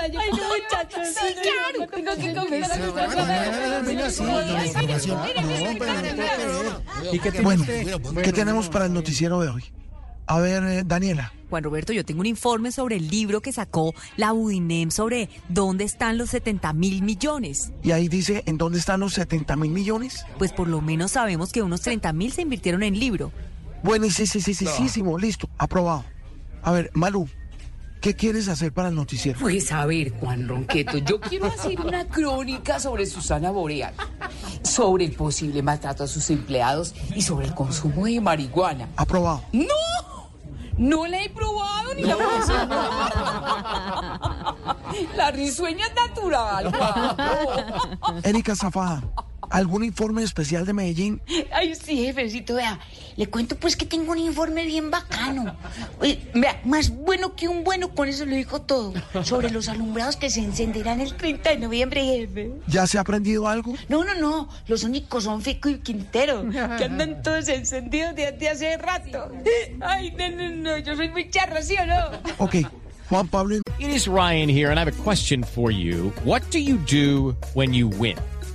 Ay, no, muchachos. Sí, claro. Tengo que confesar ¿Y qué bueno, ¿qué tenemos para el noticiero de hoy? A ver, eh, Daniela. Juan Roberto, yo tengo un informe sobre el libro que sacó la UDINEM sobre dónde están los 70 mil millones. Y ahí dice, ¿en dónde están los 70 mil millones? Pues por lo menos sabemos que unos 30 mil se invirtieron en el libro. Bueno, sí, sí, sí, sí, sí, sí, listo, aprobado. A ver, Malu, ¿qué quieres hacer para el noticiero? Pues a ver, Juan Ronqueto, yo quiero hacer una crónica sobre Susana Boreal, sobre el posible maltrato a sus empleados y sobre el consumo de marihuana. Aprobado. ¡No! No la he probado ni la voy a La risueña es natural. Erika Zafada, ¿algún informe especial de Medellín? Ay, sí, jefecito, vea. Le cuento pues que tengo un informe bien bacano. Oye, vea, más bueno que un bueno, con eso lo dijo todo. Sobre los alumbrados que se encenderán el 30 de noviembre, jefe. ¿Ya se ha aprendido algo? No, no, no. Los únicos son Fico y Quintero, que andan todos encendidos desde hace rato. Ay, no, no, no. Yo soy muy charro, ¿sí o no? Ok, Juan Pablo. It is Ryan here, and I have a question for you. What do you do when you win?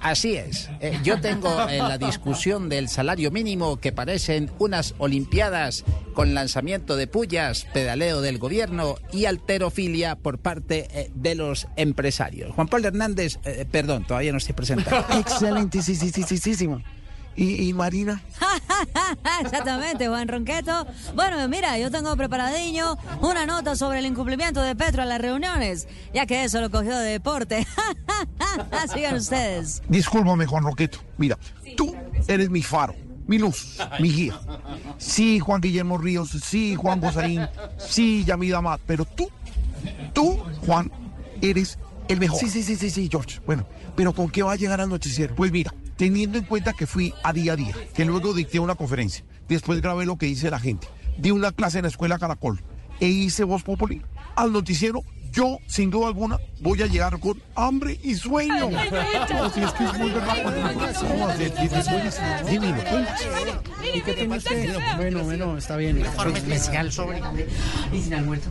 Así es. Eh, yo tengo en la discusión del salario mínimo que parecen unas olimpiadas con lanzamiento de pullas, pedaleo del gobierno y alterofilia por parte eh, de los empresarios. Juan Pablo Hernández, eh, perdón, todavía no estoy presentado. Excelente, sí, sí, sí, sí, sí, sí. ¿Y, y Marina? Exactamente, Juan Ronqueto. Bueno, mira, yo tengo preparadiño una nota sobre el incumplimiento de Petro a las reuniones, ya que eso lo cogió de deporte. Sigan ustedes. Discúlpame, Juan Roqueto. Mira, tú eres mi faro, mi luz, mi guía. Sí, Juan Guillermo Ríos, sí, Juan Gozaín, sí, Yamida Mat, pero tú, tú, Juan, eres el mejor. Sí, sí, sí, sí, sí, George. Bueno, pero ¿con qué va a llegar al noticiero? Pues mira, teniendo en cuenta que fui a día a día, que luego dicté una conferencia, después grabé lo que dice la gente, di una clase en la escuela Caracol e hice Voz Populi, al noticiero yo, sin duda alguna, voy a llegar con hambre y sueño. No, si es que es muy verdad. No, de- de- después, dime, ¿lo cuentas? ¿Y qué usted? Bueno, bueno, está bien. especial sobre... Y sin almuerzo.